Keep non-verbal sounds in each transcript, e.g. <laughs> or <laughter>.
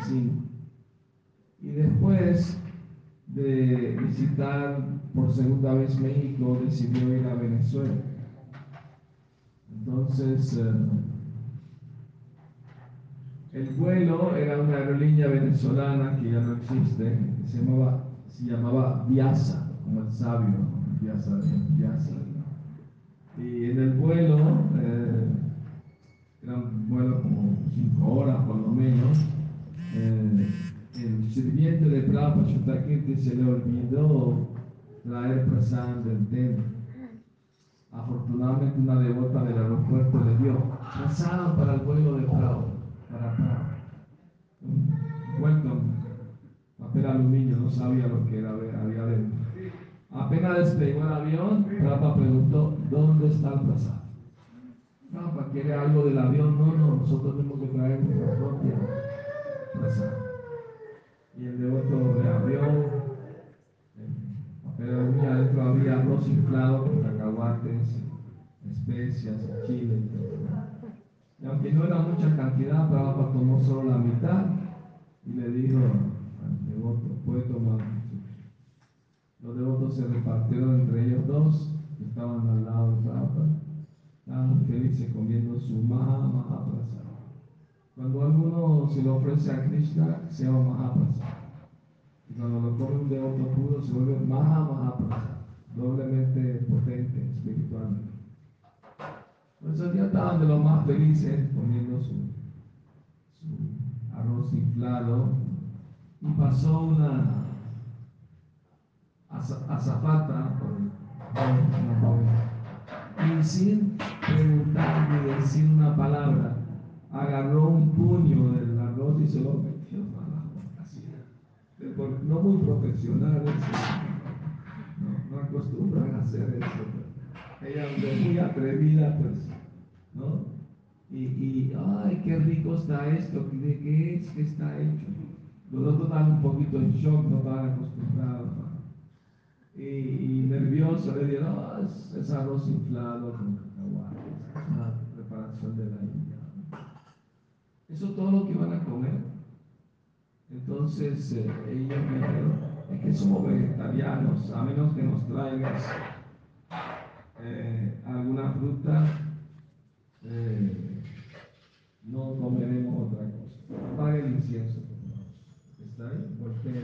75. Y después de visitar por segunda vez México, decidió ir a Venezuela. Entonces, eh, el vuelo era una aerolínea venezolana que ya no existe, se llamaba, se llamaba Viasa, como el sabio, Viasa, Viasa. Y en el vuelo, eh, era un vuelo como cinco horas por lo menos, eh, el sirviente de Prabhupada Chutakirti se le olvidó traer prasad del templo. Afortunadamente una devota del aeropuerto le dio prasad para el vuelo de Prabhupada, para Prabhupada. Un papel aluminio, no sabía lo que era, había dentro. Apenas despegó el avión, Prabhupada preguntó, ¿dónde está el prasad? Prabhupada quiere algo del avión, no, no, nosotros tenemos que traer nuestra propia Y el devoto le abrió, pero adentro había arroz inflado con cacahuates, especias, chile y. Y aunque no era mucha cantidad, Prabhupada tomó solo la mitad y le dijo al devoto, puede tomar. Los devotos se repartieron entre ellos dos, que estaban al lado de Prabhupada. Estaban muy felices comiendo su Maha Mahaprasad. Cuando alguno se lo ofrece a Krishna, se llama Mahaprasad. Y cuando lo come un devoto puro, se vuelve Maha doblemente potente espiritualmente. Por eso ya estaban de los más felices comiendo su, su arroz inflado y pasó una azafata y sin No muy profesional, no, no acostumbran a hacer eso. Ella muy atrevida, pues, ¿no? Y, y, ay, qué rico está esto, ¿de qué es que está hecho? Los otros estaban un poquito en shock, no estaban acostumbrados. Y, y, nervioso le dieron, oh, es, arroz inflado con cacahuates, es una preparación de la India. Eso es todo lo que van a comer. Entonces eh, ellos me dijeron, es que somos vegetarianos, a menos que nos traigas eh, alguna fruta, eh, no comeremos otra cosa. Apague el incienso, ¿Está ahí? Porque,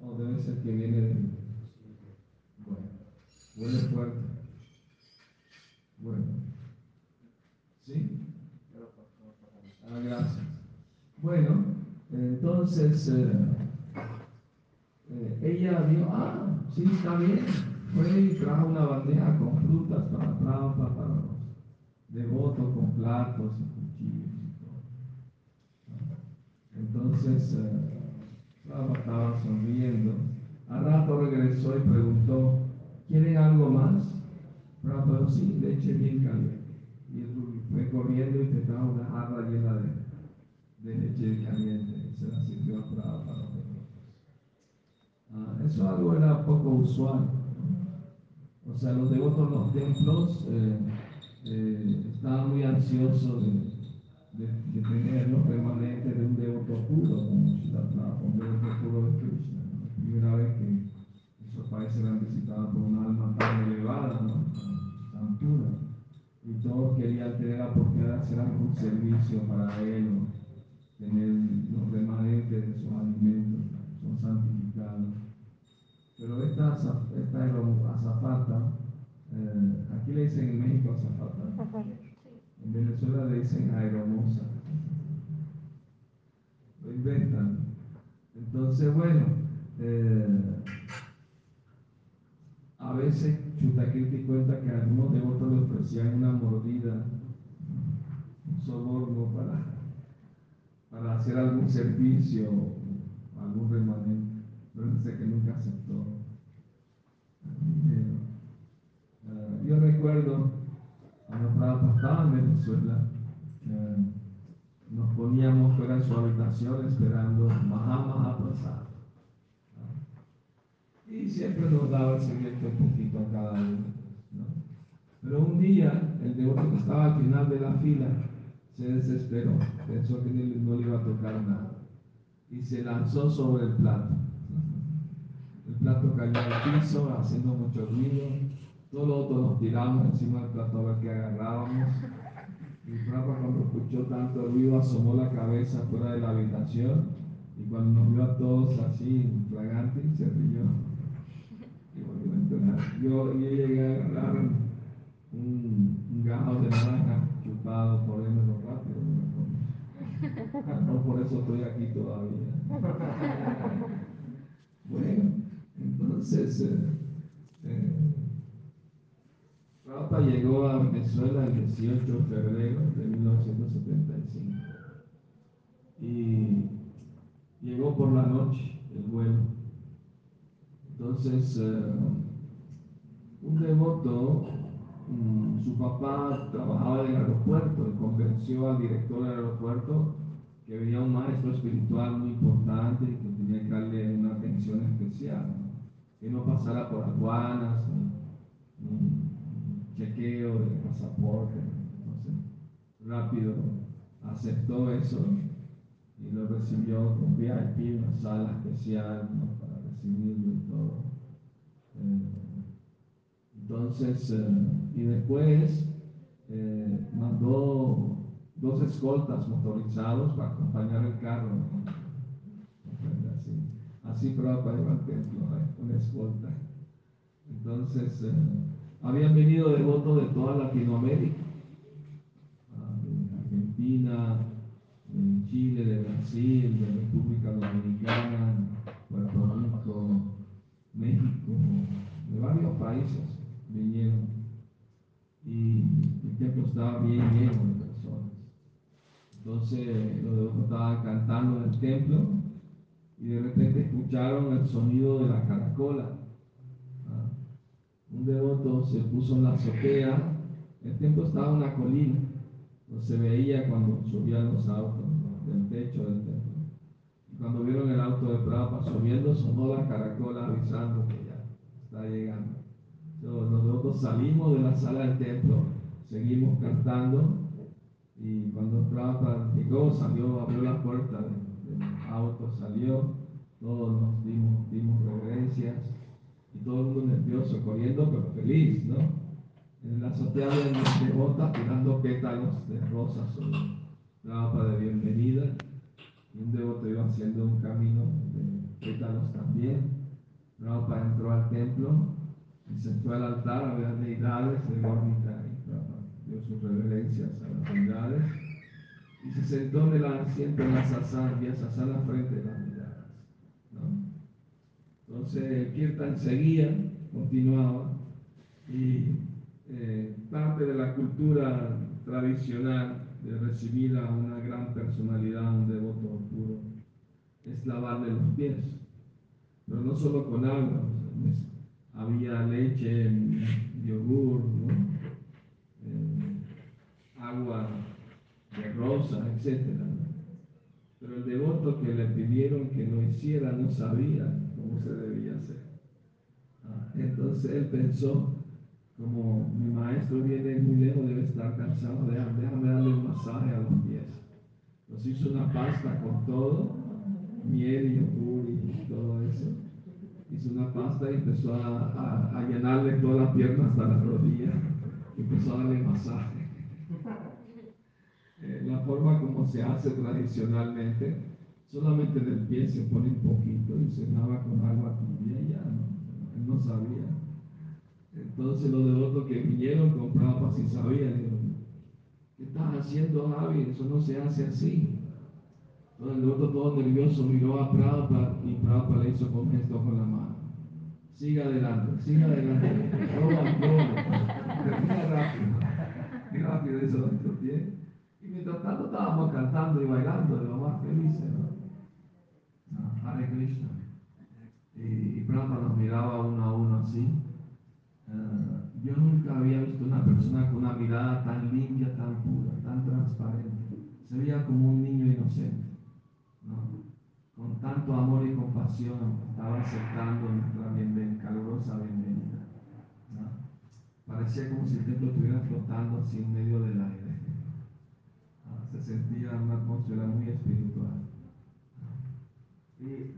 o debe ser que viene de... Bueno, huele fuerte. Bueno. ¿Sí? Ah, gracias. Bueno, entonces eh, eh, ella dijo, ah, sí, está bien. Fue y trajo una bandeja con frutas para trampa, para los devotos, con platos y cuchillos y todo. Entonces, eh, estaba sonriendo. Al rato regresó y preguntó, ¿quieren algo más? Prabhupada, sí, leche bien caliente. Y él fue corriendo y te trajo una jarra llena de, de leche caliente. Se la sirvió a Prabhupada. Ah, eso algo era poco usual. O sea, los devotos de los templos eh, eh, estaban muy ansiosos de, de, tener los permanentes de un devoto puro, como Shilatla, un devoto puro de Krishna. La primera vez que esos países eran visitados por un alma tan elevada, ¿no? tan pura. Y todos querían tener la oportunidad de hacer algún servicio para él, tener de sus alimentos, son santificados. Pero esta, esta azafata, eh, aquí le dicen en México azafata, en Venezuela le dicen aeromosa. Lo inventan. Entonces, bueno, eh, a veces Chutakirti cuenta que algunos devotos le ofrecían una mordida, un soborno para, para hacer algún servicio, algún remanente pero dice que nunca aceptó. Uh, yo recuerdo cuando estaba en Venezuela, uh, nos poníamos fuera de su habitación esperando Mahama pasar. Y siempre nos daba el siguiente un poquito a cada uno. ¿no? Pero un día, el devoto que estaba al final de la fila se desesperó, pensó que no le iba a tocar nada y se lanzó sobre el plato. El plato cayó al piso haciendo mucho ruido. Todos los otros nos tiramos encima del plato a ver qué agarrábamos. Y Prabhupada cuando escuchó tanto ruido asomó la cabeza fuera de la habitación y cuando nos vio a todos así, flagantes, se rió. Y volvió a entrar. Yo, yo llegué a agarrar un, un gajo de naranja por él lo rápido. <laughs> No, por eso estoy aquí todavía. <laughs> Bueno, entonces, eh, eh, Papa llegó a Venezuela el 18 de febrero de 1975 y llegó por la noche el vuelo. Entonces, eh, un devoto, su papá trabajaba en el aeropuerto y convenció al director del aeropuerto que venía un maestro espiritual muy importante y que tenía que darle una atención especial, que no pasara por aduanas, chequeo de pasaporte, no sé, rápido aceptó eso y lo recibió con VIP, una sala especial para recibirlo y todo. Eh, entonces, eh, y después eh, mandó dos escoltas motorizados para acompañar el carro. Así, así para llevar el templo, una escolta. Entonces, habían venido devotos de toda Latinoamérica, ah, de Argentina, de Chile, de Brasil, de República Dominicana, Puerto Rico, México, de varios países vinieron. Y el templo estaba bien lleno de personas. Entonces los devotos estaban cantando en el templo y de repente escucharon el sonido de la caracola un devoto se puso en la azotea, el templo estaba en una colina, no se veía cuando subían los autos del techo del templo. Y cuando vieron el auto de Prabhupada subiendo, sonó la caracola avisando que ya está llegando. Nosotros salimos de la sala del templo, seguimos cantando. Y cuando Prabhupada llegó, salió, abrió la puerta del, auto, salió, todos nos dimos, dimos reverencias. Y todo el mundo nervioso, corriendo pero feliz, ¿no? En la azotea de, de botas tirando pétalos de rosas sobre la de bienvenida. Y un devoto iba haciendo un camino de pétalos también. Prabhupada entró al templo fue al altar a ver deidades de Gormita y dio sus reverencias a las deidades y se sentó en el asiento en la sasana, y sasana frente de las deidades. ¿no? Entonces kirtan seguía, continuaba, y eh, parte de la cultura tradicional de recibir a una gran personalidad, un devoto puro, es lavarle los pies. Pero no solo con agua, había leche, yogur, eh, agua de rosa, etc. Pero el devoto que le pidieron que lo hiciera no sabía como se debía hacer. Ah, entonces él pensó, como mi maestro viene muy lejos, debe estar cansado, déjame, darle un masaje a los pies. Nos hizo una pasta con todo, miel y yogur y todo eso. Hizo una pasta y empezó a, llenarle toda la pierna hasta la rodilla. Y empezó a darle masaje. Eh, la forma como se hace tradicionalmente solamente del pie se pone un poquito y se lava con agua tibia y ya, ¿no? Él no sabía. Entonces los devotos que vinieron con Prabhupada sí sabían, ¿qué estás haciendo Javi? Eso no se hace así. Entonces el devoto todo nervioso miró a Prabhupada y Prabhupada le hizo con gesto con la mano. Siga adelante, siga adelante. Toma, toma. Termina rápido. Y rápido hizo nuestro pie. Y mientras tanto estábamos cantando y bailando de lo más felices, ¿no? Hare Krishna. Y, y Prabhupada nos miraba uno a uno así. Uh, yo nunca había visto una persona con una mirada tan limpia, tan pura, tan transparente. se veía como un niño inocente, con tanto amor y compasión, estaba aceptando nuestra bienvenida, calurosa bienvenida. Parecía como si el templo estuviera flotando así en medio del aire. Se sentía una atmósfera muy espiritual. Y,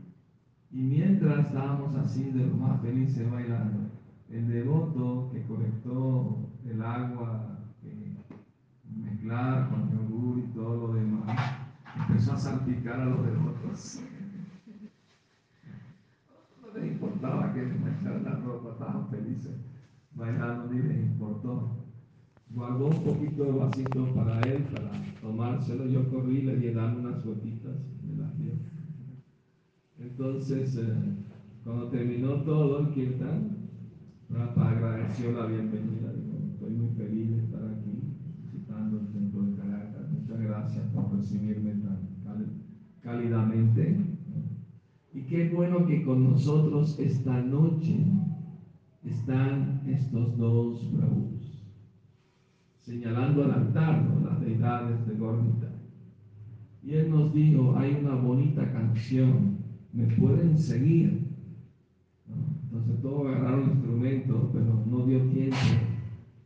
mientras estábamos así de lo más felices bailando, el devoto que colectó el agua, que mezclar con yogur y todo lo demás, empezó a salpicar a los devotos. No les importaba que les mancharan la ropa, estaban felices bailando, ni les importó. Guardó un poquito de vasito para él, para tomárselo. Yo corrí y le darle unas gotitas de la piel. Entonces, eh, cuando terminó todo el kirtan, Rapa agradeció la bienvenida. Dijo, estoy muy feliz de estar aquí visitando el templo de Caracas. Muchas gracias por recibirme tan cálidamente. Y qué bueno que con nosotros esta noche están estos dos bravos, señalando al altar, las deidades de Gormita. Y él nos dijo, hay una bonita canción, me pueden seguir. Entonces todos agarraron instrumentos, pero no dio tiempo,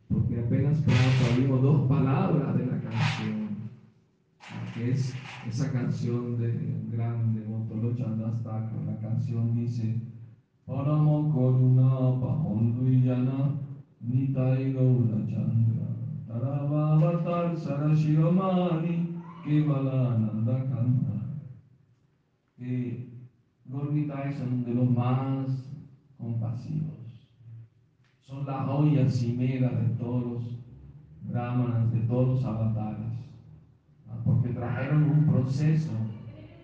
porque apenas Prabhupada dos palabras de la canción, que es esa canción de grande Montolo con La canción dice, Paramo Koruna Pahonduyana Nitai Gaura Chandra Taravavatar Sarashiromani Kevalananda Kanta. Que Gornitai son de los más compasivos. Son la joya cimera de todos los brahmanas, de todos los avatares, porque trajeron un proceso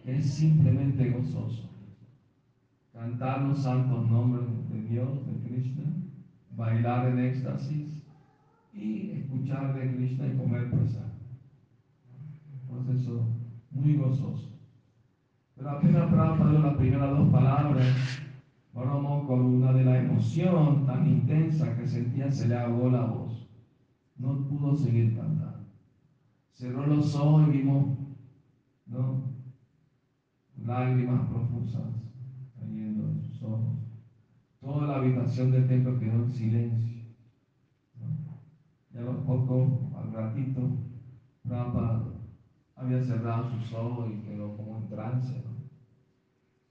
que es simplemente gozoso. Cantar los santos nombres de Dios, de Krishna, bailar en éxtasis y escuchar de Krishna y comer prasad. Proceso muy gozoso. Pero apenas Prabhupada las primeras dos palabras, con una de la emoción tan intensa que sentía, se le ahogó la voz. No pudo seguir cantando. Cerró los ojos y vimos ¿no? lágrimas profusas cayendo en sus ojos. Toda la habitación del templo quedó en silencio. Ya a los pocos, al ratito, Prabhupada había cerrado sus ojos y quedó como en trance.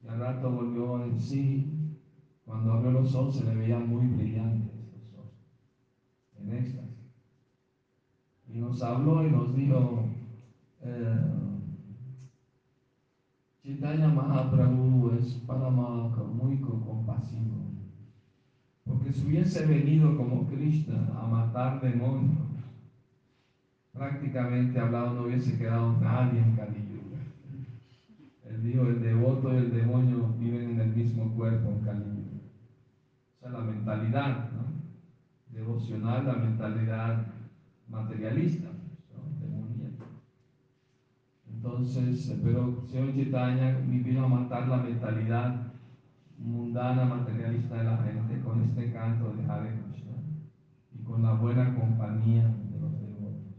Y al rato volvió en sí cuando abrió los ojos se le veían muy brillantes los ojos, en éxtasis. Y nos habló y nos dijo, eh, Mahaprabhu es para muy compasivo. Porque si hubiese venido como Krishna a matar demonios, prácticamente hablado no hubiese quedado nadie en Kali Él dijo, el devoto y el demonio viven en el mismo cuerpo en Kali la mentalidad devocional, la mentalidad materialista, demoníaca. Entonces, pero señor Chaitanya vino a matar la mentalidad mundana, materialista de la gente con este canto de Hare Krishna y con la buena compañía de los devotos.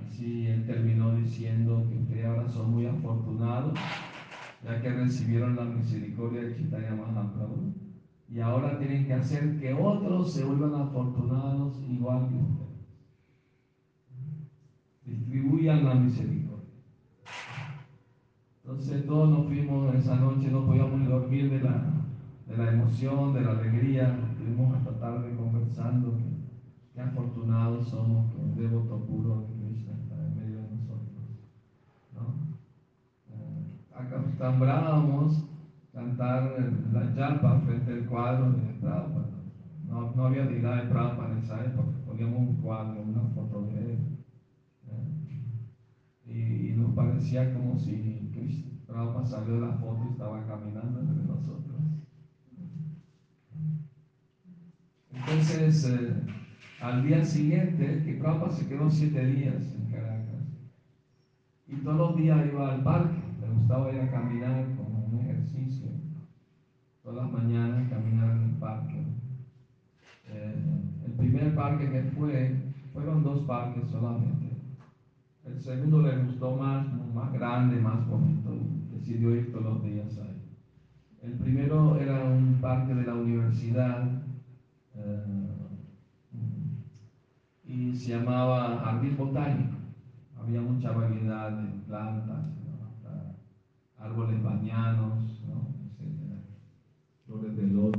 Así él terminó diciendo que ustedes ahora son muy afortunados ya que recibieron la misericordia de Chaitanya Mahaprabhu y ahora tienen que hacer que otros se vuelvan afortunados igual que ustedes. Distribuyan la misericordia. Entonces todos nos fuimos esa noche, no podíamos dormir de la, de la emoción, de la alegría. Estuvimos hasta tarde conversando qué afortunados somos que un devoto puro de Krishna está en medio de nosotros. ¿no? Eh, cantar la yapa frente al cuadro de Prabhupada. No, no había dignidad de Prabhupada en esa época, poníamos un cuadro, una foto de él. ¿eh? Y, nos parecía como si Prabhupada salió de la foto y estaba caminando entre nosotros. Entonces, eh, al día siguiente, que Prabhupada se quedó siete días en Caracas, y todos los días iba al parque, le gustaba ir a caminar todas las mañanas caminar en el parque. Eh, el primer parque que fue, fueron dos parques solamente. El segundo le gustó más, más grande, más bonito, decidió ir todos los días ahí. El primero era un parque de la universidad eh, y se llamaba Jardín Botánico. Había mucha variedad de plantas, árboles bañanos, flores de loto.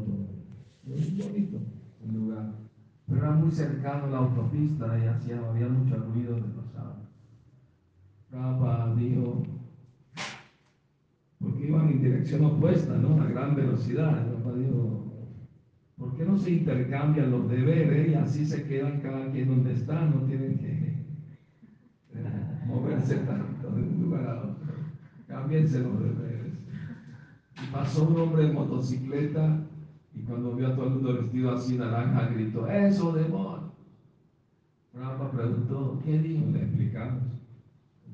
Bonito el lugar. Pero era muy cercano a la autopista y hacía, había mucho ruido de los autos. Dijo, porque iban en dirección opuesta, ¿no? A gran velocidad. Prabhupada dijo, ¿por qué no se intercambian los deberes y así se quedan cada quien donde está? No tienen que eh, moverse tanto de un lugar a otro. Cámbiense los deberes. Pasó un hombre en motocicleta y cuando vio a todo el mundo vestido así naranja, gritó, ¡Eso, demonio! Prabhupada preguntó, ¿qué dijo? Le explicamos.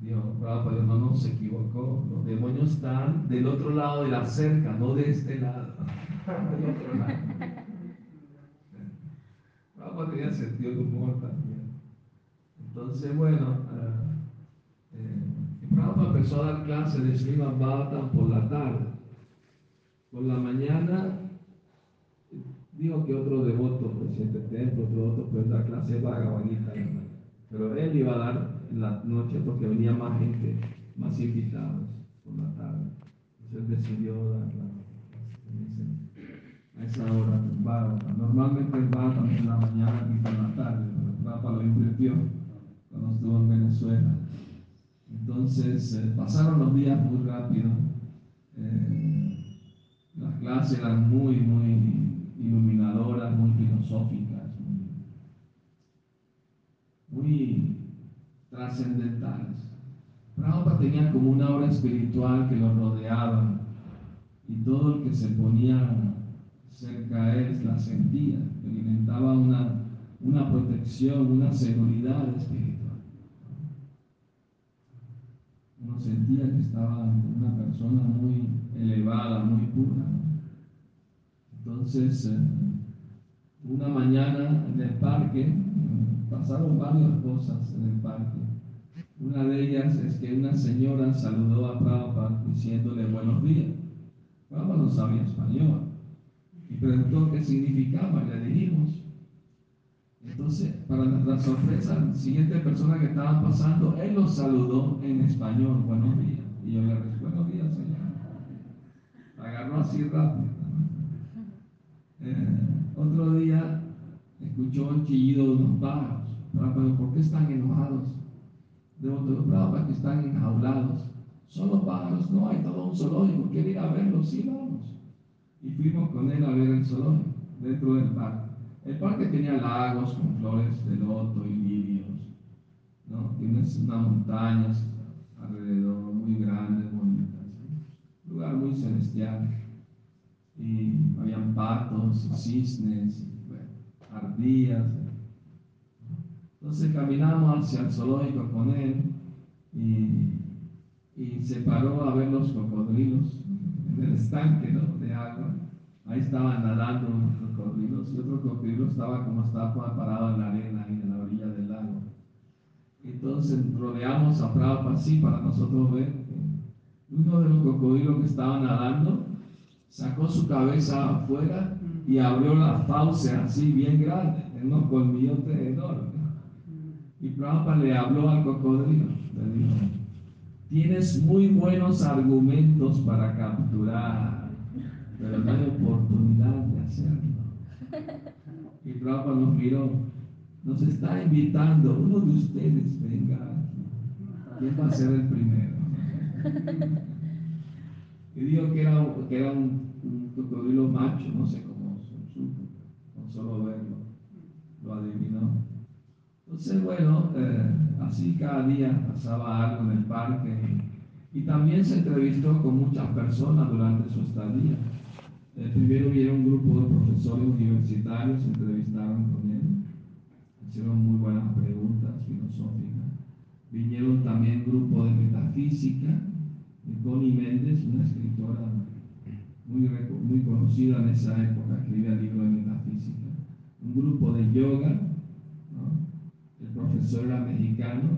Dios, Prabhupada no, no se equivocó. Los demonios están del otro lado de la cerca, no de este lado. <laughs> del otro lado. Prabhupada tenía sentido de humor también. Entonces, bueno, uh, eh, Prabhupada empezó a dar clases de Srimad Bhagavatam por la tarde. Por la mañana dijo que otro devoto, presidente templo, otro pues la clase Bhagavad Pero él iba a dar en la noche porque venía más gente, más invitados por la tarde. Entonces decidió dar la a esa hora Normalmente él va también en la mañana y por la tarde, pero Papa lo invirtió cuando estuvo en Venezuela. Entonces eh, pasaron los días muy rápido. Eh, las clases eran muy, muy iluminadoras, muy filosóficas, muy, trascendentales. Prabhupada tenía como una obra espiritual que lo rodeaba y todo el que se ponía cerca a él la sentía, experimentaba una, una protección, una seguridad espiritual. Uno sentía que estaba una persona muy elevada, muy pura. Entonces, eh, una mañana en el parque, pasaron varias cosas en el parque. Una de ellas es que una señora saludó a Prabhupada diciéndole buenos días. Prabhupada no sabía español y preguntó qué significaba le dijimos. Entonces, para nuestra sorpresa, la siguiente persona que estaba pasando, él lo saludó en español, buenos días. Y yo le dije, buenos días, señor. Agarró así rápido. Eh, otro día escuchó el chillido de unos pájaros. Pero ¿por qué están enojados? De otros para que están enjaulados. Son los pájaros, no, hay todo un zoológico, quiere ir a verlos, sí, vamos. Y fuimos con él a ver el zoológico, dentro del parque. El parque tenía lagos con flores de loto y lirios, ¿no? Tiene unas montañas alrededor muy grandes, bonitas. Un lugar muy celestial y habían patos, cisnes, ardillas. Entonces caminamos hacia el zoológico con él y, se paró a ver los cocodrilos en el estanque agua. Ahí estaban nadando los cocodrilos y otro cocodrilo estaba como estaba parado en la arena y en la orilla del lago. Entonces rodeamos a Prabhupada así para nosotros ver. Uno de los cocodrilos que estaban nadando sacó su cabeza afuera y abrió la fauce así bien grande, en unos colmillotes enormes. Y Prabhupada le habló al cocodrilo, le dijo, tienes muy buenos argumentos para capturar, pero no hay oportunidad de hacerlo. Y Prabhupada nos miró, nos está invitando, uno de ustedes venga, ¿quién va a ser el primero? Y dijo que era, que era un, cocodrilo macho, no sé cómo con solo verlo, lo adivinó. Entonces, bueno, eh, así cada día pasaba algo en el parque y, también se entrevistó con muchas personas durante su estadía. Eh, primero vieron un grupo de profesores universitarios, se entrevistaron con él, hicieron muy buenas preguntas filosóficas. Vinieron también grupo de metafísica, Connie Méndez, una escritora muy, muy conocida en esa época, escribía libros de metafísica. Un grupo de yoga, el profesor era mexicano,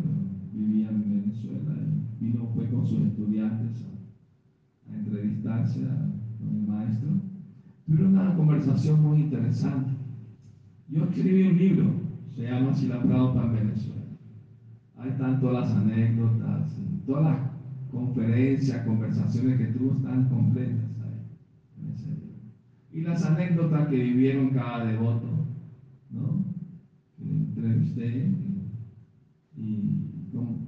vivía en Venezuela y vino fue con sus estudiantes a, a entrevistarse con el maestro. Tuvieron una conversación muy interesante. Yo escribí un libro, se llama Si la Prabhupada en Venezuela. Hay tanto las anécdotas, todas las conferencias, conversaciones que tuvo están completas ahí, en ese libro. Y las anécdotas que vivieron cada devoto, ¿no? Que entrevisté y,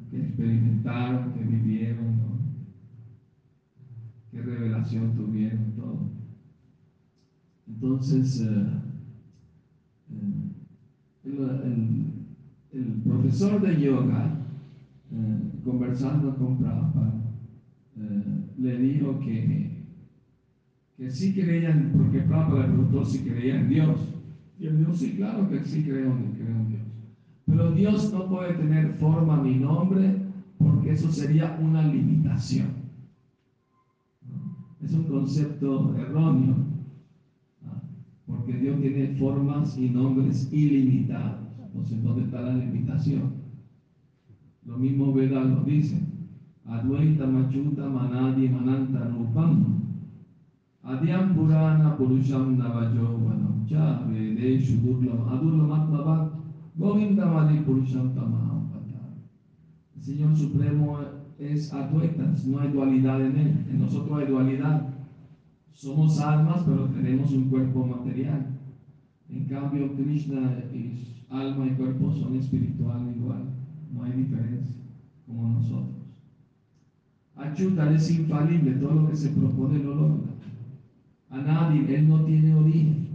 que experimentaron, que vivieron, ¿no? qué revelación tuvieron, todo. Entonces, eh, eh, el, profesor de yoga, eh, conversando con Prabhupada, le dijo que, que sí creían, porque Prabhupada le preguntó si creía en Dios. Y él dijo, sí, claro que sí creo, creo en Dios. Pero Dios no puede tener forma ni nombre porque eso sería una limitación. Es un concepto erróneo, porque Dios tiene formas y nombres ilimitados. Entonces, ¿dónde está la limitación? Lo mismo Veda lo dice. Advaita Machuta Manadi Mananta Rupam. Adyam Purana Purusham Navajo Vanam Cha Vedeshu Durlam Adurlam Atmavat Govinda Mali Purusham El Señor Supremo es Advaitas, no hay dualidad en Él. En nosotros hay dualidad. Somos almas, pero tenemos un cuerpo material. En cambio, Krishna es alma y cuerpo son espiritual igual. No hay diferencia, como nosotros. Achuta es infalible, todo lo que se propone lo logra. A nadie, Él no tiene origen.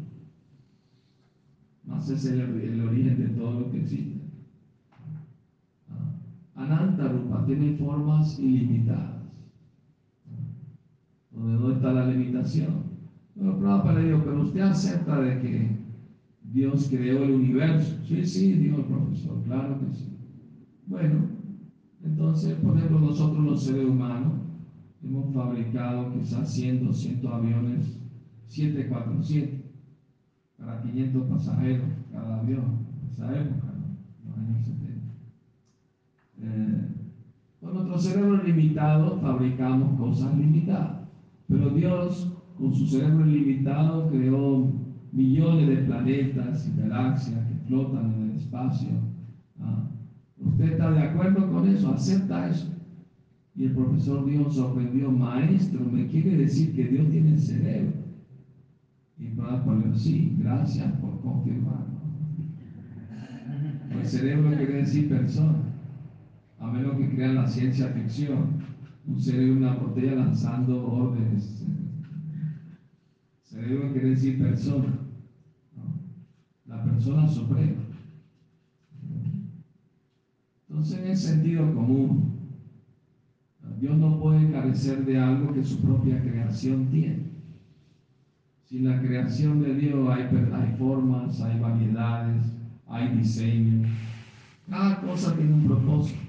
Más es el, el origen de todo lo que existe. Ananta Rupa tiene formas ilimitadas. ¿Dónde está la limitación? Bueno, Prabhupada le dijo, pero usted acepta de que Dios creó el universo. Sí, sí, dijo el profesor, claro que sí. Bueno, entonces, por ejemplo, nosotros los seres humanos hemos fabricado quizás 100, 200 aviones 747 para 500 pasajeros cada avión, en esa época, ¿no? los años 70. Eh, con nuestro cerebro limitado fabricamos cosas limitadas, pero Dios con su cerebro ilimitado creó millones de planetas y galaxias que flotan en el espacio. ¿ah? ¿Usted está de acuerdo con eso? ¿Acepta eso? Y el profesor Dios sorprendió, maestro, me quiere decir que Dios tiene cerebro. Y para poner, sí, gracias por confirmarlo. El cerebro quiere decir persona a menos que crean la ciencia ficción, un cerebro una botella lanzando órdenes. Cerebro quiere decir persona, la persona suprema. Entonces, en el sentido común, Dios no puede carecer de algo que su propia creación tiene. Sin la creación de Dios hay, hay formas, hay variedades, hay diseños. Cada cosa tiene un propósito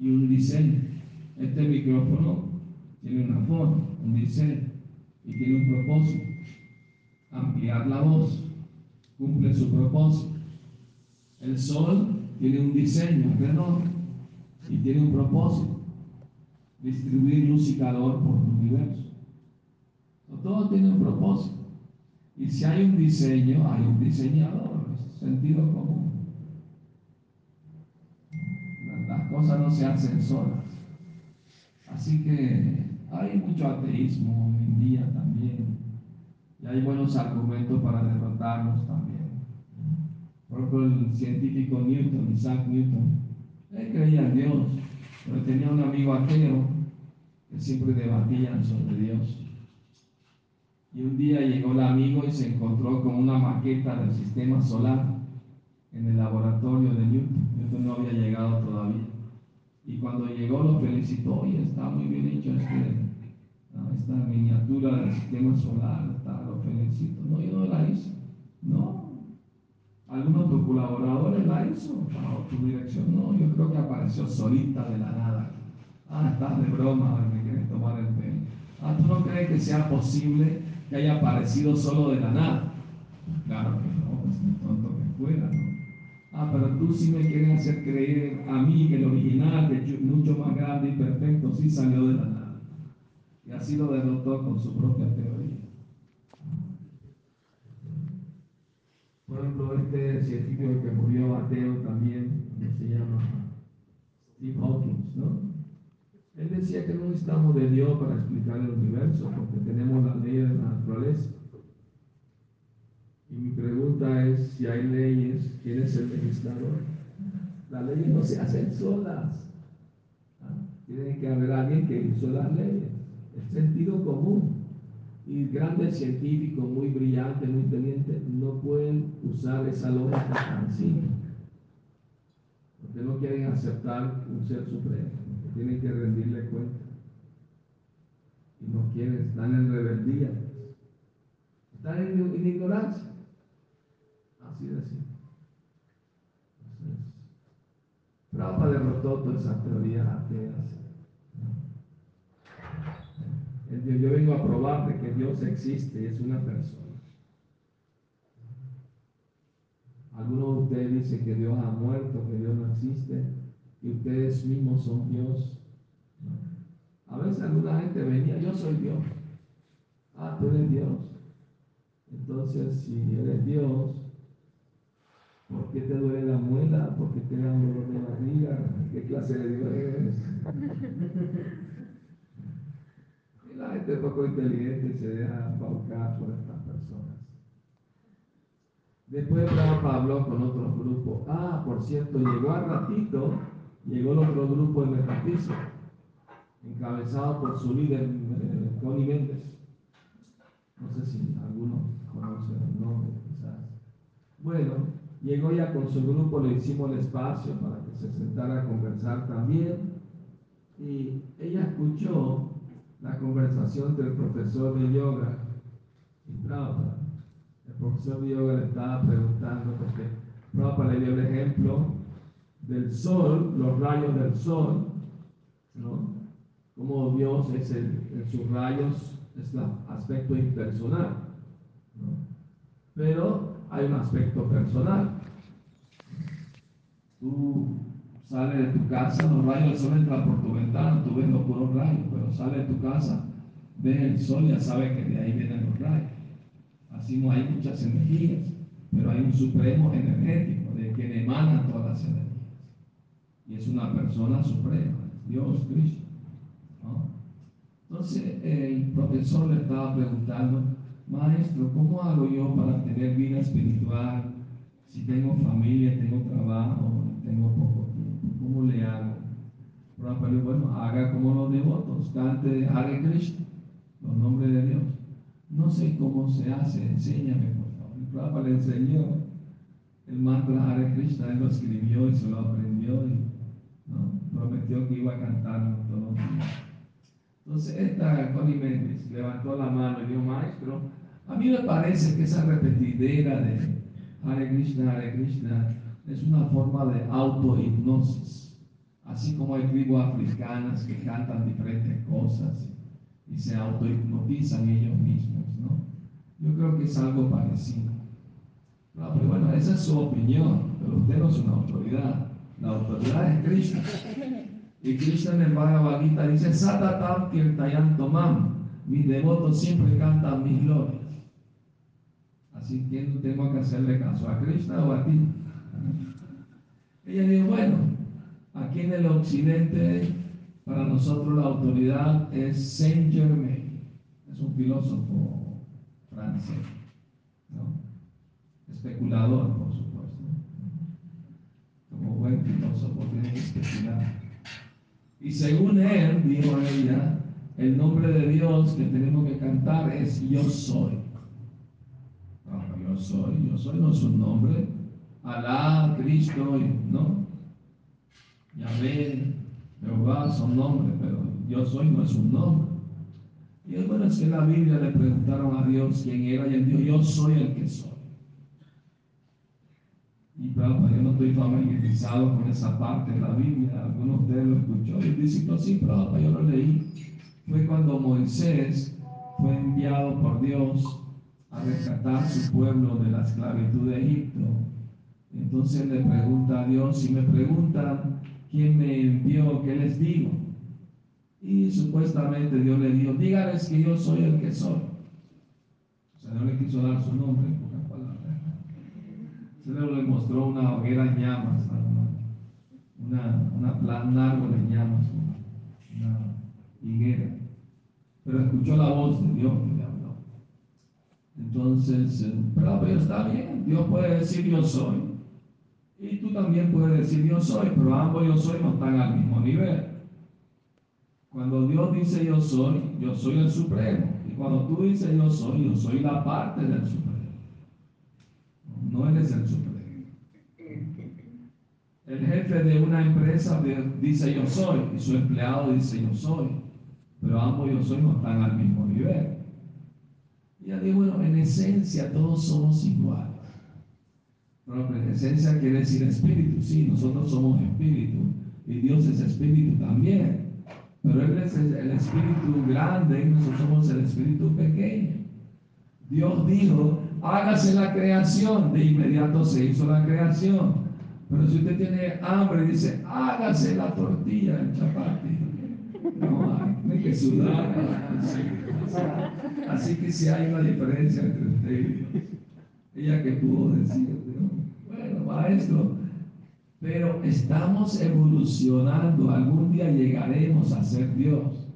y un diseño. Este micrófono tiene una forma, un diseño y tiene un propósito. Ampliar la voz cumple su propósito. El sol tiene un diseño alrededor y tiene un propósito. Distribuir luz y calor por el universo. Todo tiene un propósito. Y si hay un diseño, hay un diseñador. Es sentido común. Las cosas no se hacen solas. Así que hay mucho ateísmo hoy en día también. Y hay buenos argumentos para derrotarlos también. Por ejemplo, el científico Newton, Isaac Newton, él creía en Dios, pero tenía un amigo ateo que siempre debatían sobre Dios. Y un día llegó el amigo y se encontró con una maqueta del sistema solar en el laboratorio de Newton. Newton no había llegado todavía. Y cuando llegó lo felicitó y está muy bien hecho este, esta miniatura del sistema solar, está, lo felicito. No, yo no la hice. No. Algunos de tus colaboradores la hizo tu dirección. No, yo creo que apareció solita de la nada. Ah, estás de broma, me quieres tomar el pelo. Ah, ¿tú no crees que sea posible que haya aparecido solo de la nada? Claro que Ah, pero tú sí me quieres hacer creer a mí que el original, mucho más grande y perfecto, sí salió de la nada. Y así lo derrotó con su propia teoría. Por ejemplo, este científico que murió ateo también, se llama Steve Hawking, ¿no? Él decía que no necesitamos de Dios para explicar el universo, porque tenemos las leyes de la naturaleza. Y mi pregunta es, si hay leyes, ¿quién es el legislador? Las leyes no se hacen solas. Tiene que haber alguien que hizo las leyes. Es sentido común. Y grandes científicos muy brillantes, muy inteligentes, no pueden usar esa lógica tan simple. Porque no quieren aceptar un ser supremo. Tienen que rendirle cuenta. Y no quieren, están en rebeldía. Están en ignorancia. Así de así. Entonces, Prabhupada derrotó toda esa teoría atea. Yo vengo a probar que Dios existe, es una persona. Algunos de ustedes dicen que Dios ha muerto, que Dios no existe, y ustedes mismos son Dios. A veces alguna gente venía, yo soy Dios. Ah, tú eres Dios. Entonces, si eres Dios, ¿Por qué te duele la muela? ¿Por qué te da un dolor de barriga? ¿Qué clase de Dios eres? <laughs> Y la gente poco inteligente se deja embaucar por estas personas. Después Prabhupada habló con otros grupos. Ah, por cierto, llegó al ratito, llegó el otro grupo de metafísica, encabezado por su líder, eh, Connie Méndez. No sé si algunos conocen el nombre, quizás. Bueno, Llegó ya con su grupo, le hicimos el espacio para que se sentara a conversar también. Y ella escuchó la conversación del profesor de yoga y Prabhupada. El profesor de yoga le estaba preguntando, porque Prabhupada le dio el ejemplo del sol, los rayos del sol, ¿no? Como Dios es el, en sus rayos es el aspecto impersonal, ¿no? Pero hay un aspecto personal. Tú sales de tu casa, los rayos del sol entran por tu ventana, tú ves los puros rayos, pero sales de tu casa, ves el sol, ya sabes que de ahí vienen los rayos. Así no hay muchas energías, pero hay un supremo energético de quien emanan todas las energías. Y es una persona suprema, Dios Cristo. Entonces el profesor le estaba preguntando, maestro, ¿cómo hago yo para tener vida espiritual? Si tengo familia, tengo trabajo, tengo poco tiempo, ¿cómo le hago? Pero bueno, haga como los devotos, cante Hare Krishna, los nombres de Dios. No sé cómo se hace, enséñame por favor. Prabhupada le enseñó el mantra Hare Krishna, él lo escribió y se lo aprendió y prometió que iba a cantarlo todos los días. Entonces, esta Connie Méndez levantó la mano y dijo, maestro, a mí me parece que esa repetidera de Hare Krishna, Hare Krishna es una forma de autohipnosis. Así como hay tribus africanas que cantan diferentes cosas y, se autohipnotizan ellos mismos, ¿no? Yo creo que es algo parecido. pero bueno, esa es su opinión, pero usted no es una autoridad. La autoridad es Krishna. Y Krishna en el Bhagavad Gita dice, Satatam Kirtayan Tomam. Mis devotos siempre cantan mis glorias. Así que no tengo que hacerle caso a Krishna o a ti. Ella dijo, bueno, aquí en el occidente, para nosotros la autoridad es Saint Germain. Es un filósofo francés, ¿no? Especulador, por supuesto. Como buen filósofo tiene que especular. Y según él, dijo ella, el nombre de Dios que tenemos que cantar es Yo soy. Yo soy, yo soy no es un nombre. Alá, Cristo, ¿no? Yahvé, Jehová son nombres, pero yo soy no es un nombre. Y bueno, es que la Biblia le preguntaron a Dios quién era y él dijo, yo soy el que soy. Y claro, yo no estoy familiarizado con esa parte de la Biblia, algunos de ustedes escuchó y dicen, sí, pero yo lo leí. Fue cuando Moisés fue enviado por Dios a rescatar su pueblo de la esclavitud de Egipto. Entonces le pregunta a Dios, si me preguntan quién me envió, ¿qué les digo? Y supuestamente Dios le dijo, dígales que yo soy el que soy. O sea, no le quiso dar su nombre en pocas palabras. Se le mostró una hoguera en llamas, una, una, una un árbol en llamas, una higuera. Pero escuchó la voz de Dios. Entonces, eh, pero, está bien, Dios puede decir yo soy. Y tú también puedes decir yo soy, pero ambos yo soy no están al mismo nivel. Cuando Dios dice yo soy, yo soy el supremo. Y cuando tú dices yo soy, yo soy la parte del supremo. No eres el supremo. El jefe de una empresa dice yo soy y su empleado dice yo soy. Pero ambos yo soy no están al mismo nivel. Y ya digo, bueno, en esencia todos somos iguales. Pero en esencia quiere decir espíritu, sí, nosotros somos espíritu y Dios es espíritu también. Pero Él es el espíritu grande y nosotros somos el espíritu pequeño. Dios dijo, hágase la creación, de inmediato se hizo la creación. Pero si usted tiene hambre dice, hágase la tortilla, el chapati, no hay, que sudar. Así que si hay una diferencia entre usted y Dios. Ella que pudo decir, bueno, maestro, pero estamos evolucionando, algún día llegaremos a ser Dios.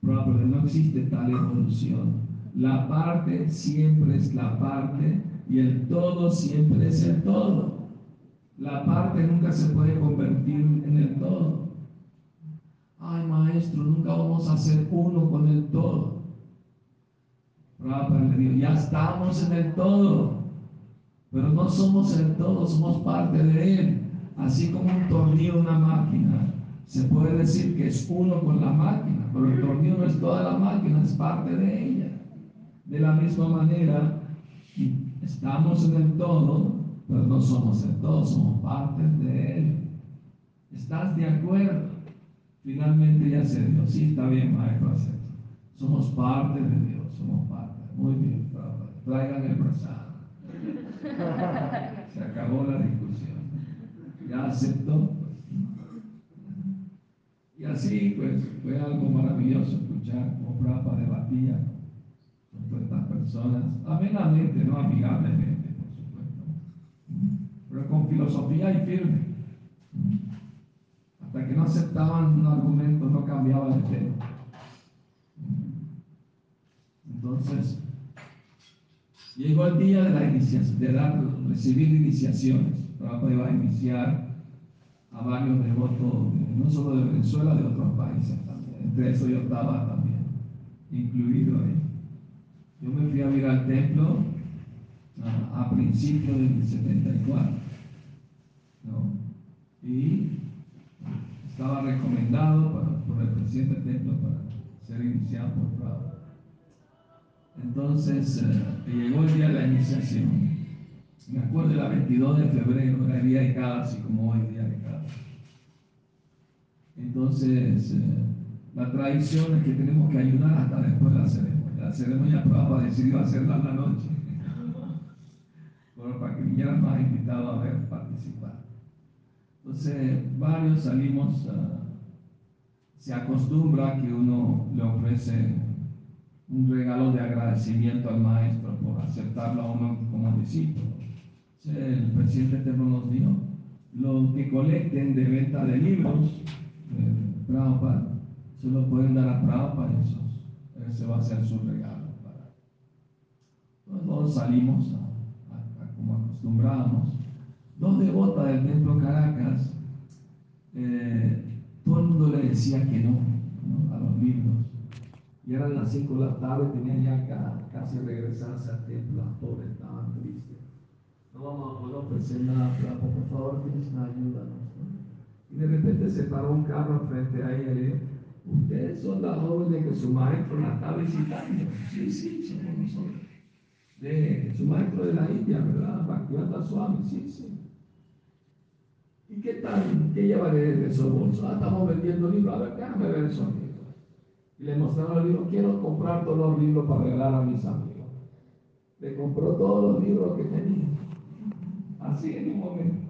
Pero no existe tal evolución. La parte siempre es la parte y el todo siempre es el todo. La parte nunca se puede convertir en el todo. Ay, maestro, nunca vamos a ser uno con el todo. ya estamos en el todo, pero no somos el todo, somos parte de él. Así como un tornillo una máquina, se puede decir que es uno con la máquina, pero el tornillo no es toda la máquina, es parte de ella. De la misma manera, estamos en el todo, pero no somos el todo, somos parte de él. ¿Estás de acuerdo? Finalmente ya dio. Sí, está bien, maestro, acepto. Somos parte de Dios, somos parte. Muy bien, traigan el brazado. Se acabó la discusión. Ya aceptó. Y así, pues, fue algo maravilloso escuchar cómo Prabhupada debatía con estas personas, amenamente, no amigablemente, por supuesto, pero con filosofía y firme. No aceptaban un argumento, no cambiaba el tema. Entonces, llegó el día de la iniciación, de dar, recibir iniciaciones. Prabhupada iba a iniciar a varios devotos, no solo de Venezuela, de otros países también. Entre eso yo estaba también incluido ahí. Yo me fui a ver al templo a, principios del 74. Y estaba recomendado por el presidente templo para ser iniciado por Prado. Entonces, eh, llegó el día de la iniciación. Me acuerdo de la 22 de febrero, era el día de cada, así como hoy día de cada. Entonces, eh, la tradición es que tenemos que ayudar hasta después de la ceremonia. La ceremonia probaba decidió hacerla en la noche. <laughs> Bueno, para que vinieran más invitados a ver. Entonces, varios salimos, se acostumbra que uno le ofrece un regalo de agradecimiento al maestro por aceptarlo a uno como discípulo. El presidente eterno nos dijo, los que colecten de venta de libros, eh, Prabhupada, se lo pueden dar a Prabhupada y eso, ese va a ser su regalo. Para... Todos salimos como acostumbrábamos. Dos devotas del templo Caracas, eh, todo el mundo le decía que no, a los libros. Y eran las 5 de la tarde, tenían ya casi regresarse al templo, las pobres estaban tristes. No vamos a poder ofrecer nada, pero por favor, Krishna, ayúdanos. Y de repente se paró un carro frente a ella ustedes son las jóvenes que su maestro la está visitando. Sí, sí, somos nosotros. Su maestro de la India, ¿verdad? Bhaktivinoda Swami, sí, sí. ¿Y qué tal? ¿Qué llevaré de esos bolsos? Ah, estamos vendiendo libros. A ver, déjame ver esos libros. Y le mostraron el libro. Quiero comprar todos los libros para regalar a mis amigos. Le compró todos los libros que tenía así en un momento.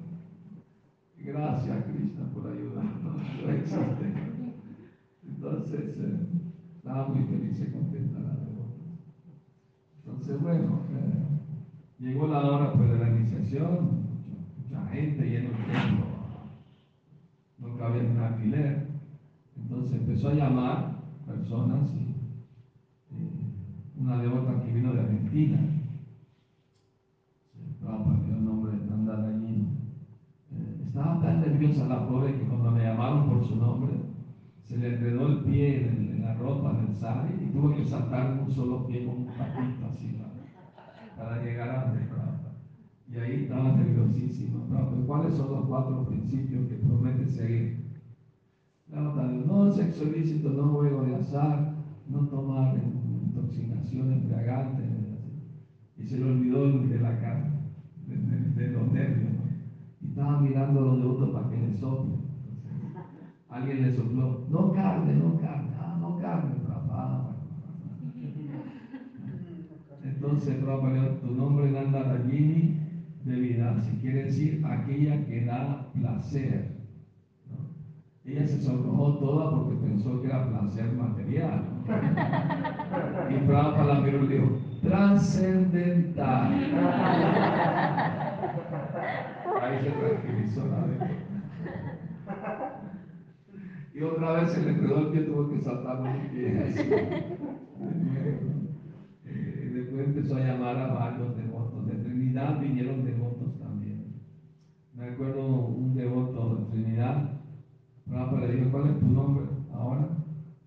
Gracias, Krishna, por ayudarnos. <laughs> No existe. Entonces, eh, estaba muy feliz y contenta la. Entonces, bueno, eh, llegó la hora pues, de la iniciación, mucha gente lleno el templo, no cabía un alquiler. Entonces empezó a llamar personas eh, una devota que vino de Argentina, allí. Eh, estaba tan nerviosa la pobre que cuando me llamaron por su nombre, se le enredó el pie en, la ropa, en el sari, y tuvo que saltar un solo pie con un patito así para, llegar a donde. Y ahí estaba nerviosísima. Prabhupada, ¿cuáles son los cuatro principios que promete seguir? No sexo ilícito, no juego de azar, no tomar intoxicación embriagante. Y se le olvidó de la cara de, de, de los nervios. ¿no? Y estaba mirando los devotos para que le sople. Alguien le sopló, no carne, no carne, ah, no carne, papá. <laughs> Entonces, Prabhupada, tu nombre es Nanda Rajini de vida, si quiere decir aquella que da placer. ¿no? Ella se sonrojó toda porque pensó que era placer material. <laughs> Y Prabhupada la miró y dijo, trascendental. Ahí se tranquilizó la vez. Y otra vez se le enredó el pie, tuvo que saltar un pie así. <laughs> Eh, después empezó a llamar a varios Vinieron devotos también. Me acuerdo un devoto de Trinidad. Prabhupada le dijo, ¿cuál es tu nombre ahora?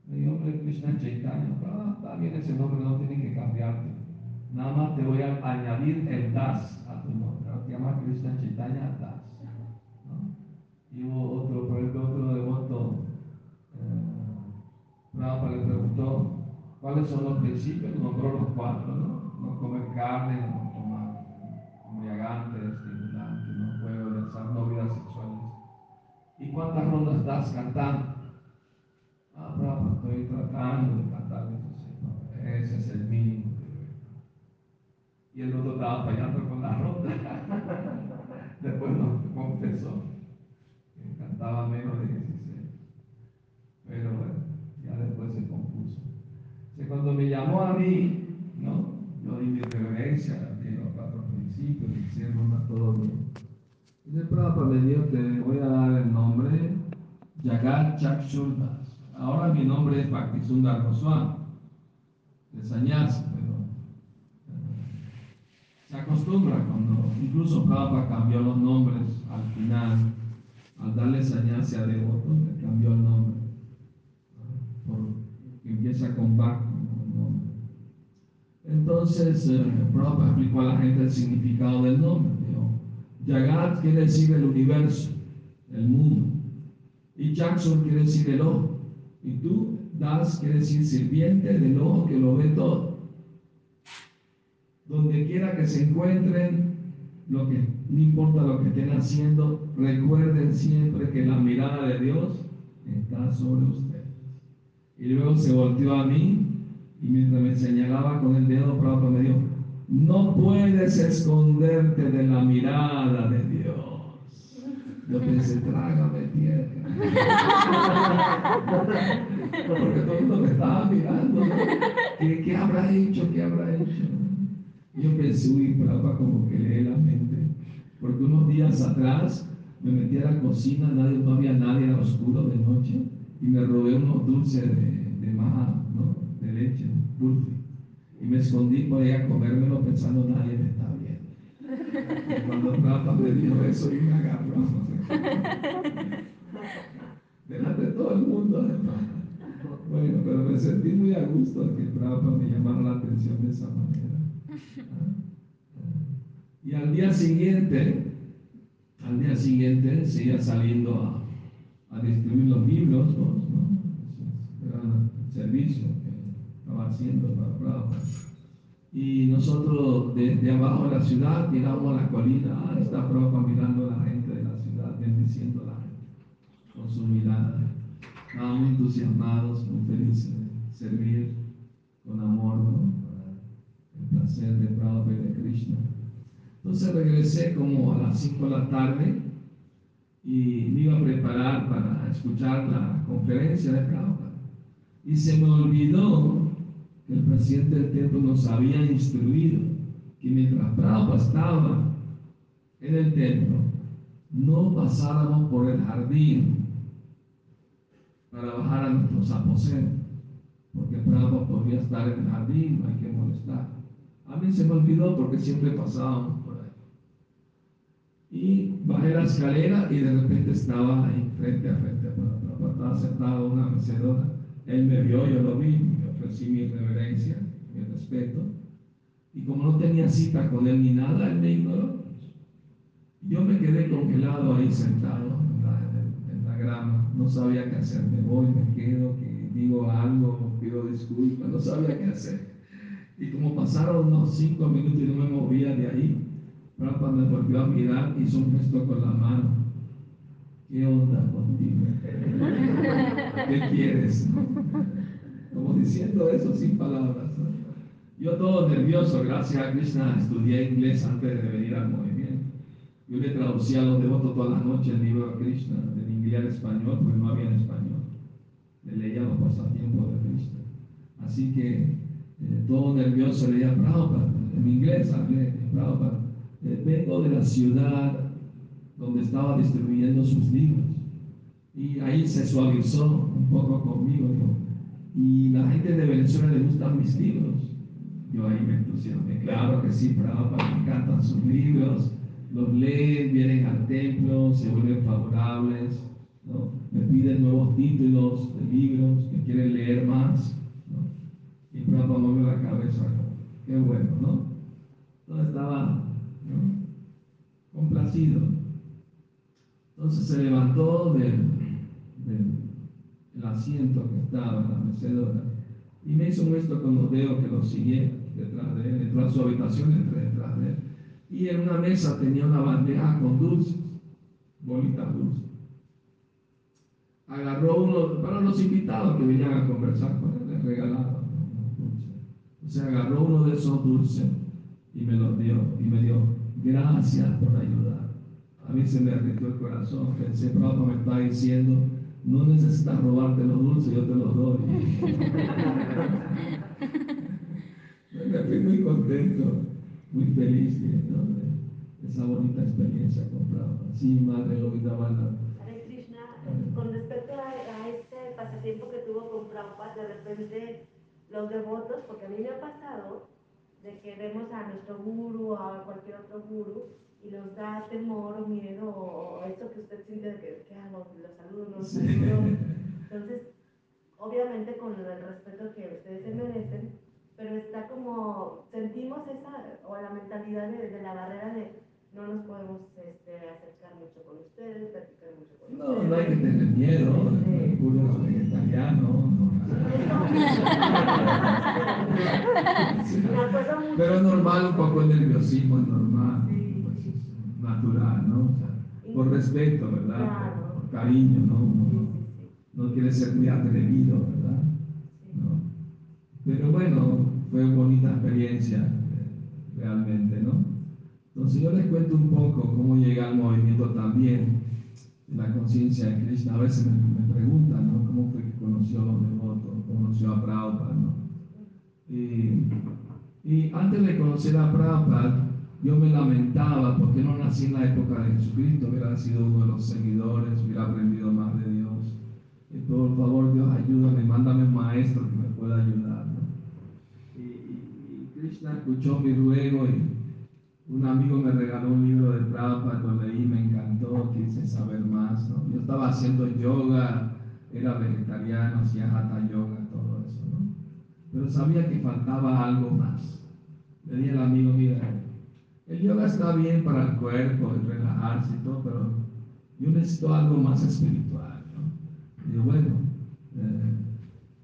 Mi nombre es Krishna Chaitanya. Ah, está ese nombre, no tiene que cambiarte. Nada más te voy a añadir el Das a tu nombre. Te llamas Krishna Chaitanya Das. Y hubo otro, por ejemplo, otro devoto. Eh, Prabhupada le preguntó, ¿cuáles son los principios? Nombró los cuatro, ¿no? No comer carne, no embriagantes, estimulantes, no juego de azar, no vidas sexuales. ¿Y cuántas rondas estás cantando? Ah, Prabhupada, estoy tratando de cantar, entonces, ese es el mínimo. Y el otro estaba fallando con la ronda. <laughs> Después nos confesó que cantaba menos de 16. Pero bueno, ya después se compuso. Entonces, cuando me llamó a mí, ¿no? Yo di mi reverencia, los cuatro principios, hicieron a todo bien. Y el me dijo que voy a dar el nombre Jagat Chakshurdas. Ahora mi nombre es Bhaktisundar Goswami, de Sanyasi, pero se acostumbra cuando incluso Prabhupada cambió los nombres al final, al darle Sanyasi a devotos, le cambió el nombre, ¿no? por, empieza con Bhakti, el nombre. Entonces, eh, Prabhupada explicó a la gente el significado del nombre. Dijo, Jagat quiere decir el universo, el mundo. Y Jackson quiere decir el ojo. Y tú, Das, quiere decir sirviente del ojo que lo ve todo. Donde quiera que se encuentren, lo que, no importa lo que estén haciendo, recuerden siempre que la mirada de Dios está sobre ustedes. Y luego se volteó a mí y mientras me señalaba con el dedo, Prabhupada me dijo, no puedes esconderte de la mirada de Dios. Yo pensé, trágame tierra. <laughs> Porque todo el mundo me estaba mirando. ¿Qué, ¿Qué, habrá hecho? ¿Qué habrá hecho? Yo pensé, uy, Prabhupada como que lee la mente. Porque unos días atrás me metí a la cocina, nadie, no había nadie, era oscuro de noche, y me robé unos dulces de, de maja. De leche, dulce. Y me escondí por ahí a comérmelo pensando nadie me está viendo. Cuando Prabhupada me dijo eso y me agarró. Delante de todo el mundo, además. Bueno, pero me sentí muy a gusto que Prabhupada me llamara la atención de esa manera. Y al día siguiente, al día siguiente seguía saliendo a, a distribuir los libros, ¿no? ¿no? Era servicio estaba haciendo Prabhupada. Y nosotros desde abajo de la ciudad tiramos a la colina, ah, está Prabhupada mirando a la gente de la ciudad, bendiciendo a la gente con su mirada. Estaban muy entusiasmados, muy felices de servir con amor, ¿no? el placer de Prabhupada y de Krishna. Entonces regresé como a las 5 de la tarde y me iba a preparar para escuchar la conferencia de Prabhupada. Y se me olvidó el presidente del templo nos había instruido que mientras Prabhupada estaba en el templo, no pasáramos por el jardín para bajar a nuestros aposentos, porque Prabhupada podría estar en el jardín, no hay que molestar. A mí se me olvidó porque siempre pasábamos por ahí. Y bajé la escalera y de repente estaba ahí frente a frente a Prabhupada, estaba sentado en una mecedora. Él me vio, yo lo vi, ofrecí mi reverencia, mi respeto. Y como no tenía cita con él ni nada, él me ignoró. Yo me quedé congelado ahí sentado en la, grama, no sabía qué hacer, me voy, me quedo, que digo algo, pido disculpas, no sabía qué hacer. Y como pasaron unos cinco minutos y no me movía de ahí, Prabhupada me volvió a mirar, hizo un gesto con la mano. ¿Qué onda contigo? ¿Qué quieres? Como diciendo eso sin palabras. Yo todo nervioso, gracias a Krishna, estudié inglés antes de venir al movimiento. Yo le traducía a los devotos toda la noche el libro de Krishna, de inglés al español, porque no había en español. Le leía los pasatiempos de Krishna. Así que eh, todo nervioso leía Prabhupada, en inglés hablé, Prabhupada. Eh, vengo de la ciudad donde estaba distribuyendo sus libros. Y ahí se suavizó un poco conmigo. Y la gente de Venezuela le gustan mis libros. Yo ahí me entusiasmé. Claro que sí, Prabhupada me encantan sus libros los leen, vienen al templo, se vuelven favorables, ¿no? me piden nuevos títulos de libros, que quieren leer más, ¿no? y pronto mueve la cabeza, qué bueno, ¿no? Entonces estaba ¿no? complacido. Entonces se levantó del, del asiento que estaba en la mecedora y me hizo un gesto con los dedos que lo siguiera detrás de él, entró a su habitación, entré detrás de él y en una mesa tenía una bandeja con dulces, bolitas dulces. Agarró uno, para los invitados que venían a conversar con él, les regalaba dulces. Entonces agarró uno de esos dulces y me los dio, y me dio, gracias por ayudar. A mí se me arregló el corazón, pensé, pronto me está diciendo, no necesitas robarte los dulces, yo te los doy. <laughs> me fui muy contento muy feliz de, esa bonita experiencia comprada. Sí, madre Lobita Bala. Hare Krishna, con respecto a, este pasatiempo que tuvo con Prabhupada, de repente los devotos, porque a mí me ha pasado de que vemos a nuestro guru o a cualquier otro guru y nos da temor o miedo o eso que usted siente de que, ¿qué hago? ¿Los los saludo? Entonces, obviamente con el respeto que ustedes se merecen, pero está como, sentimos esa, o la mentalidad de, la barrera de no nos podemos este, acercar mucho con ustedes, platicar mucho con ustedes. No, no hay que tener miedo, el puro es vegetariano. <laughs> Pero es normal, un poco el nerviosismo es normal, natural, ¿no? O sea, por respeto, ¿verdad? Por, cariño, ¿no? no quiere ser muy atrevido, ¿verdad? Pero bueno, fue una bonita experiencia realmente, ¿no? Entonces yo les cuento un poco cómo llega al movimiento también de la conciencia de Krishna. A veces me, preguntan, ¿no? ¿Cómo fue que conoció a los devotos? ¿Conoció a Prabhupada, no? Y, y antes de conocer a Prabhupada, yo me lamentaba porque no nací en la época de Jesucristo, hubiera sido uno de los seguidores, hubiera aprendido más de Dios. Y por favor, Dios, ayúdame, mándame un maestro que me pueda ayudar. Krishna escuchó mi ruego y un amigo me regaló un libro de Prabhupada, lo leí, me encantó, quise saber más. ¿no? Yo estaba haciendo yoga, era vegetariano, hacía hatha yoga, todo eso, ¿no? Pero sabía que faltaba algo más. Le dije al amigo, mira, el yoga está bien para el cuerpo, el relajarse y todo, pero yo necesito algo más espiritual, ¿no? Y yo, bueno, eh,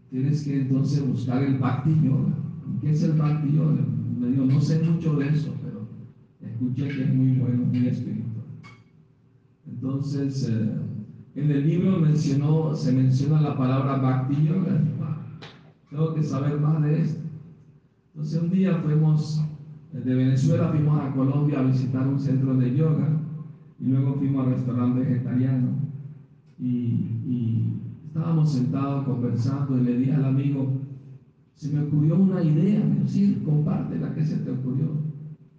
tienes que entonces buscar el Bhakti Yoga. ¿Qué es el Bhakti Yoga? Me dijo, no sé mucho de eso, pero escuché que es muy bueno, muy espiritual. Entonces, eh, en el libro mencionó, se menciona la palabra Bhakti Yoga. tengo que saber más de esto. Entonces, un día fuimos Desde Venezuela fuimos a Colombia a visitar un centro de yoga y luego fuimos al restaurante vegetariano y, y estábamos sentados conversando y le dije al amigo, se me ocurrió una idea, me sí, comparte la que se te ocurrió.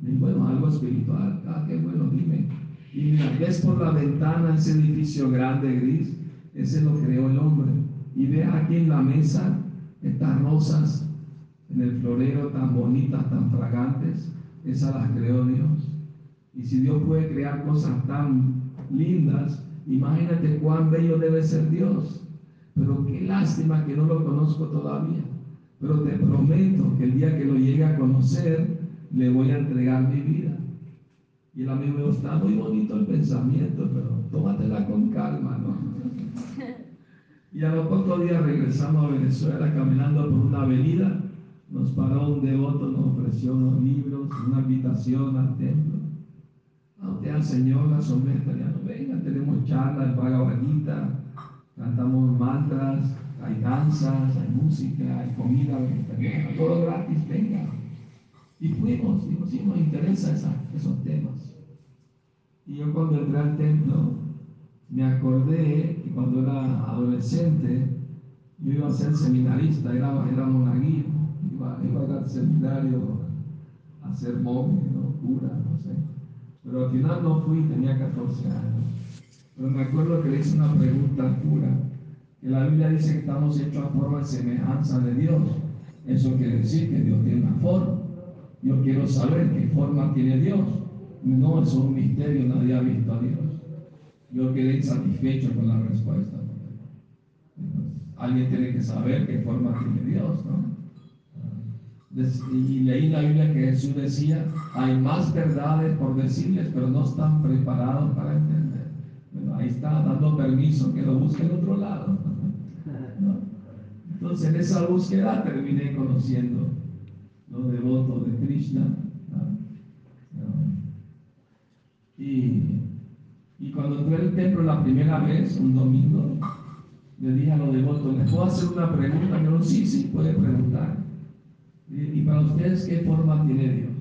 Dije, bueno, algo espiritual, ah, qué bueno, dime. Y mira, ves por la ventana ese edificio grande gris, ese lo creó el hombre. Y ve aquí en la mesa estas rosas en el florero tan bonitas, tan fragantes, esas las creó Dios. Y si Dios puede crear cosas tan lindas, imagínate cuán bello debe ser Dios. Pero qué lástima que no lo conozco todavía. Pero te prometo que el día que lo llegue a conocer, le voy a entregar mi vida. Y el amigo dijo, está muy bonito el pensamiento, pero tómatela con calma, ¿no? <laughs> Y a los pocos días regresamos a Venezuela caminando por una avenida, nos paró un devoto, nos ofreció unos libros, una invitación al templo. A al Señor, la sombrera italiana, venga, tenemos charlas, Bhagavad cantamos mantras, hay danzas, hay música, hay comida vegetariana, todo gratis, venga. Y fuimos, digo, sí, nos interesa esos temas. Y yo cuando entré al templo, me acordé que cuando era adolescente, yo iba a ser seminarista, era, era monaguillo, iba, iba a ir al seminario a ser monje, ¿no? cura, no sé. Pero al final no fui, tenía 14 años. Pero me acuerdo que le hice una pregunta al cura, que la Biblia dice que estamos hechos a forma de semejanza de Dios. Eso quiere decir que Dios tiene una forma. Yo quiero saber qué forma tiene Dios. No, es un misterio, nadie ha visto a Dios. Yo quedé insatisfecho con la respuesta. alguien tiene que saber qué forma tiene Dios, ¿no? Y leí la Biblia que Jesús decía, hay más verdades por decirles, pero no están preparados para entender. Bueno, ahí está dando permiso que lo busque en otro lado. Entonces en esa búsqueda terminé conociendo los devotos de Krishna. Y, y, cuando entré al templo la primera vez, un domingo, le dije a los devotos, ¿les puedo hacer una pregunta? Me dijeron, sí, sí, puede preguntar. Y, para ustedes, ¿qué forma tiene Dios?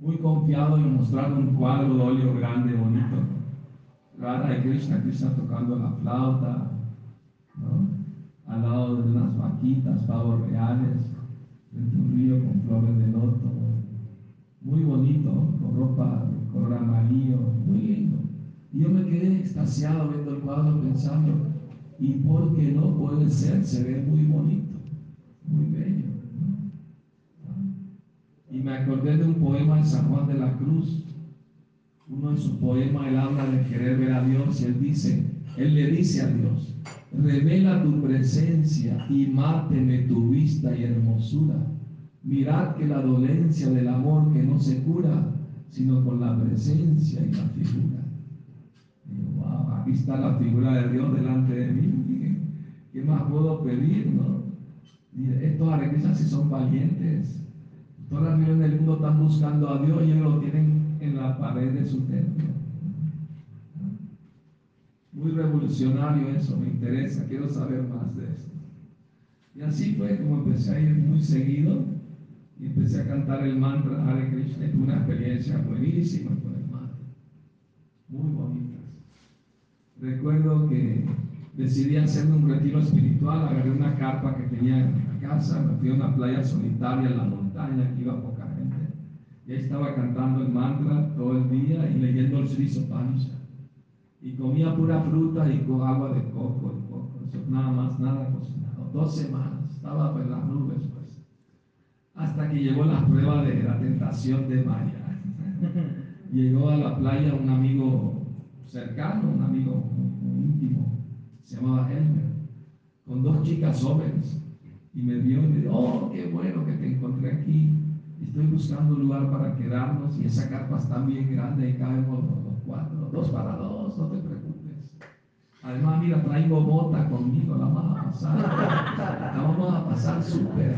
Muy confiado en mostrar un cuadro de óleo grande, bonito. Radha de Krishna, Krishna tocando la flauta, al lado de unas vaquitas, pavos reales, en un río con flores de loto, muy bonito, con ropa de color amarillo, muy lindo. Y yo me quedé extasiado viendo el cuadro pensando, ¿y por qué no puede ser? Se ve muy bonito, muy bello. Y me acordé de un poema de San Juan de la Cruz. Uno de sus poemas, él habla de querer ver a Dios y él dice, él le dice a Dios, revela tu presencia y máteme tu vista y hermosura. Mirad que la dolencia del amor que no se cura, sino con la presencia y la figura. wow, aquí está la figura de Dios delante de mí. ¿Qué más puedo pedir? No? Estos alegrías si son valientes. Todas las millones del mundo están buscando a Dios y ellos lo tienen en la pared de su templo. Muy revolucionario eso, me interesa, quiero saber más de eso. Y así fue como empecé a ir muy seguido y empecé a cantar el mantra Hare Krishna y tuve una experiencia buenísima con el mantra, muy bonitas. Recuerdo que decidí hacerme un retiro espiritual, agarré una carpa que tenía en la casa, me fui a una playa solitaria en la montaña, que iba poca gente, y ahí estaba cantando el mantra todo el día y leyendo el Sri Sopanisha y comía pura fruta y con agua de coco y coco, nada más, nada cocinado. Dos semanas, estaba en las nubes, pues. Hasta que llegó la prueba de la tentación de Maya. <laughs> Llegó a la playa un amigo cercano, un amigo íntimo, se llamaba Elmer, con dos chicas jóvenes. Y me vio y me dijo, oh, qué bueno que te encontré aquí. Estoy buscando un lugar para quedarnos y esa carpa está bien grande y caemos cuatro, dos para dos, no te preocupes. Además, mira, traigo bota conmigo, la vamos a pasar. La vamos a pasar súper.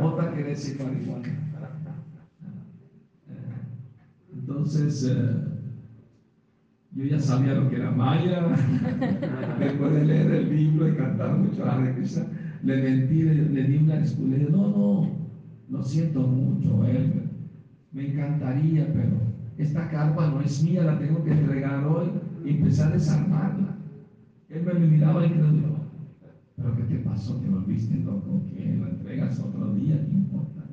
Bota que decir marihuana. Entonces, eh, yo ya sabía lo que era Maya. <laughs> Después de leer el libro y cantar mucho a Krishna, le mentí, le, di una excusa. Le dije, no, no, lo siento mucho, él me encantaría, pero esta carpa no es mía, la tengo que entregar hoy y empezar a desarmarla. Él me miraba y dijo, pero ¿qué te pasó? ¿Te volviste loco? ¿Qué? ¿Lo entregas otro día? ¿Qué importa?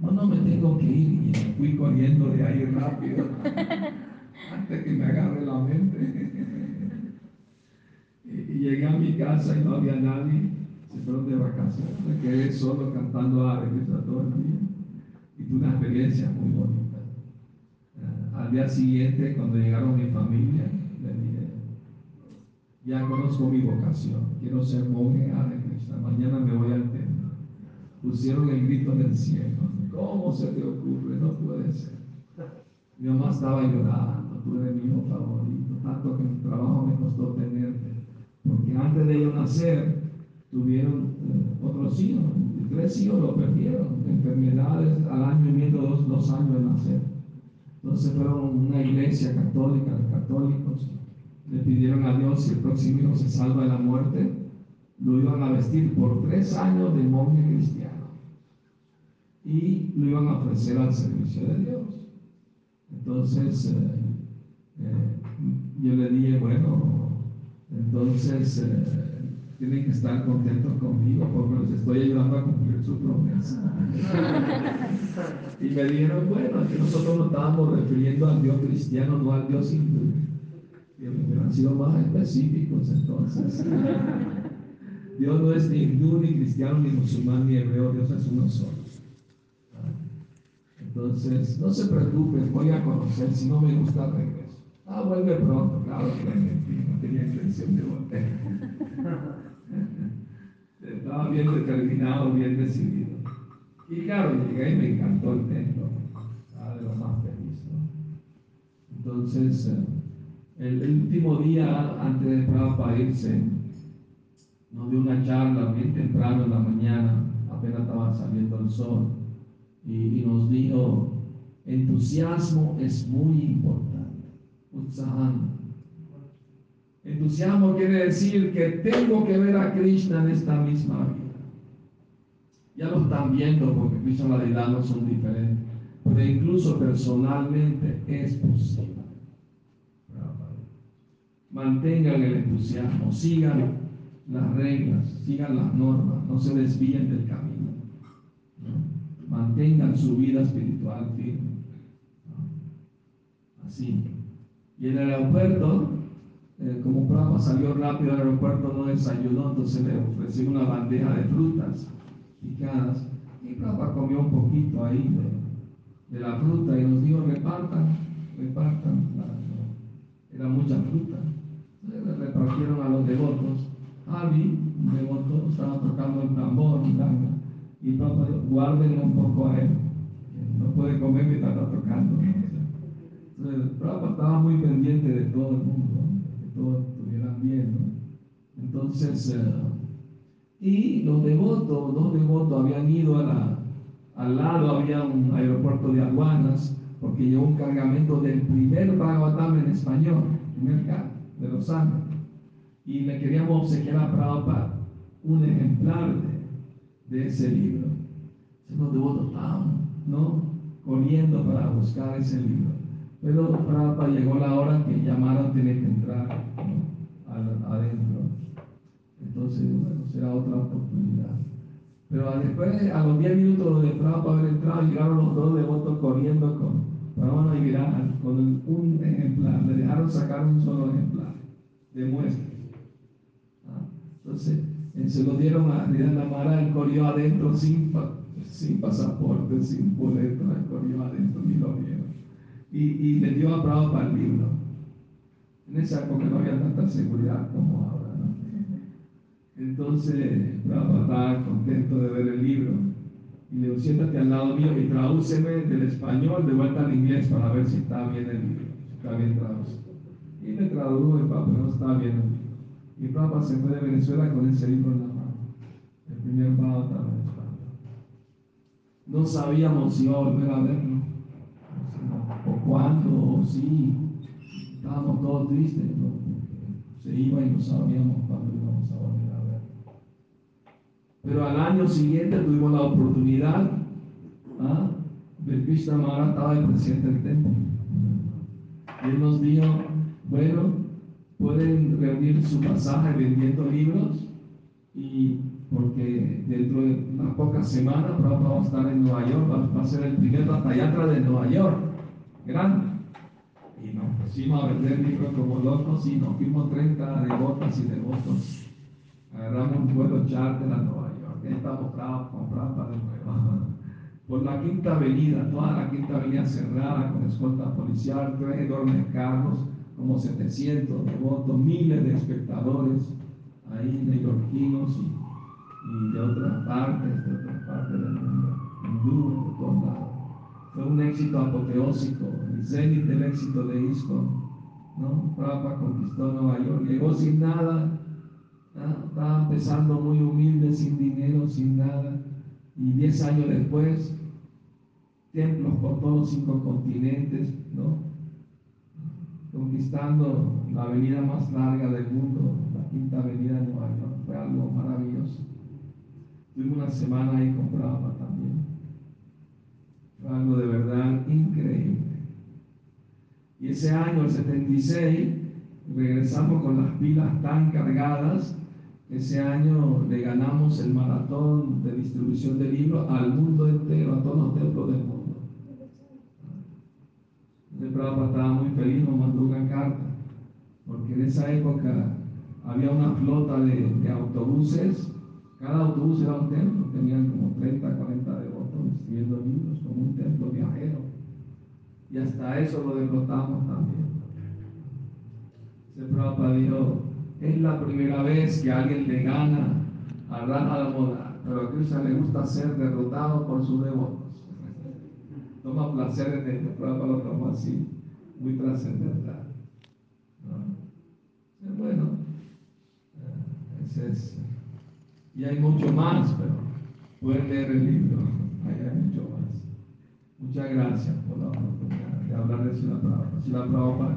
No, no, no me tengo que ir y fui corriendo de ahí rápido <laughs> antes que me agarre la mente. <laughs> y, llegué a mi casa y no había nadie. Se fueron de vacaciones. Me quedé solo cantando todo el día. Y tuve una experiencia muy bonita. Uh, al día siguiente, cuando llegaron mi familia, le dije, ya conozco mi vocación, quiero ser monje Hare Krishna, mañana me voy al templo. Pusieron el grito en el cielo, ¿cómo se te ocurre? No puede ser. Mi mamá estaba llorando, tú eres mi hijo favorito, tanto que el trabajo me costó tenerte, porque antes de ellos nacer tuvieron eh, otros hijos, tres hijos lo perdieron, enfermedades al año y medio, dos, dos años de nacer. Entonces fueron una iglesia católica, católicos, le pidieron a Dios si el próximo hijo se salva de la muerte, lo iban a vestir por tres años de monje cristiano y lo iban a ofrecer al servicio de Dios. Entonces, eh, eh, yo le dije, bueno, entonces tienen que estar contentos conmigo porque les estoy ayudando a cumplir su promesa. <laughs> y me dijeron, bueno, que nosotros nos estábamos refiriendo al Dios cristiano, no al Dios hindú. Y hubieran sido más específicos entonces. <laughs> Dios no es ni hindú, ni cristiano, ni musulmán, ni hebreo, Dios es uno solo. Entonces, no se preocupen, voy a conocer, si no me gusta regreso. Ah, vuelve pronto, claro que no tenía intención de volver. <laughs> Bien determinado, bien decidido. Y claro, llegué y me encantó el templo. Estaba de lo más feliz. Entonces, eh, el, último día antes de para irse, nos dio una charla bien temprano en la mañana, apenas estaba saliendo el sol y, nos dijo, entusiasmo es muy importante. Entusiasmo quiere decir que tengo que ver a Krishna en esta misma vida. Ya lo están viendo porque Krishna y la no son diferentes, pero incluso personalmente es posible. Mantengan el entusiasmo, sigan las reglas, sigan las normas, no se desvíen del camino mantengan su vida espiritual firme. Así. Y en el aeropuerto, eh, como Prabhupada salió rápido al aeropuerto, no desayunó, entonces le ofrecí una bandeja de frutas picadas. Y Prabhupada comió un poquito ahí de, la fruta y nos dijo, repartan, repartan. Era mucha fruta. le repartieron a los devotos. Avi, un devoto, estaba tocando el tambor, y papá, guárdenlo un poco a él. No puede comer mientras está tocando. Entonces, Prabhupada estaba muy pendiente de todo el mundo, todos estuvieran bien. Entonces, eh, y los devotos, dos devotos habían ido al lado, había un aeropuerto de aduanas, porque llevó un cargamento del primer Bhagavatam en español, primer de Los Ángeles. Y le queríamos obsequiar a Prabhupada un ejemplar de de ese libro. Los devotos estaban, ¿no? Corriendo para buscar ese libro. Pero para llegó la hora que llamaron, tiene que entrar adentro. Entonces, bueno, será otra oportunidad. Pero después, a los 10 minutos de para haber entrado, llegaron los dos devotos corriendo con, para y con un ejemplar. Le dejaron sacar un solo ejemplar de muestra. ¿Ah? Entonces, se lo dieron a Mara, él corrió adentro sin, sin pasaporte, sin boleto, corrió adentro y lo vieron. Y, y le dio para el libro. En esa época no había tanta seguridad como ahora. ¿no? Entonces, Prabhupada estaba contento de ver el libro. Y le dijo, siéntate al lado mío y tradúceme del español de vuelta al inglés para ver si está bien el libro, si está bien traducido. Y le tradujo el papá, no estaba bien el libro. Mi papá se fue de Venezuela con ese libro en la mano. El primer Bhagavatam en No sabíamos si iba a volver a verlo, o cuándo, o si. Estábamos todos tristes, ¿no? Se iba y no sabíamos cuándo íbamos a volver a verlo. Pero al año siguiente tuvimos la oportunidad ¿ah? el Krishna Maharaj estaba el presidente del templo. Y él nos dijo, bueno, pueden reunir su pasaje vendiendo libros y porque dentro de unas pocas semanas Prabhupada va a estar en Nueva York, va, a ser el primer batallatra de Nueva York, grande. Y nos pusimos a vender libros como locos y nos fuimos 30 devotas y devotos. Agarramos un vuelo charter a Nueva York, y estamos comprando de nuevo. <laughs> Por la quinta avenida, toda la quinta avenida cerrada con escolta policial, tres enormes carros, como 700 devotos, miles de espectadores ahí neoyorquinos y de otras partes, de otras partes del mundo, hindú, de todos lados. Fue un éxito apoteósico, el zenit del éxito de ISKCON. ¿no? Prabhupada conquistó Nueva York, llegó sin nada, estaba empezando muy humilde, sin dinero, sin nada, y diez años después, templos por todos los cinco continentes, ¿no? conquistando la avenida más larga del mundo, la quinta avenida de Nueva York, fue algo maravilloso. Tuvimos una semana ahí con también. Algo de verdad increíble. Y ese año, el 76, regresamos con las pilas tan cargadas. Ese año le ganamos el maratón de distribución de libros al mundo entero, a todos los templos del mundo. El Prabhupada estaba muy feliz, nos mandó una carta, porque en esa época había una flota de, de autobuses cada autobús era un templo, tenían como 30, 40 devotos escribiendo libros, como un templo viajero. Y hasta eso lo derrotamos también. Se Prabhupada dijo, es la primera vez que alguien le gana a Raja Moda, pero a Krishna le gusta ser derrotado por sus devotos. <laughs> Toma placer en ello, Prabhupada lo toma así, muy trascendental. Bueno, eh, ese es y hay mucho más, pero pueden leer el libro, mucho más. Muchas gracias por la oportunidad de hablar de Ciudad Prabhupada.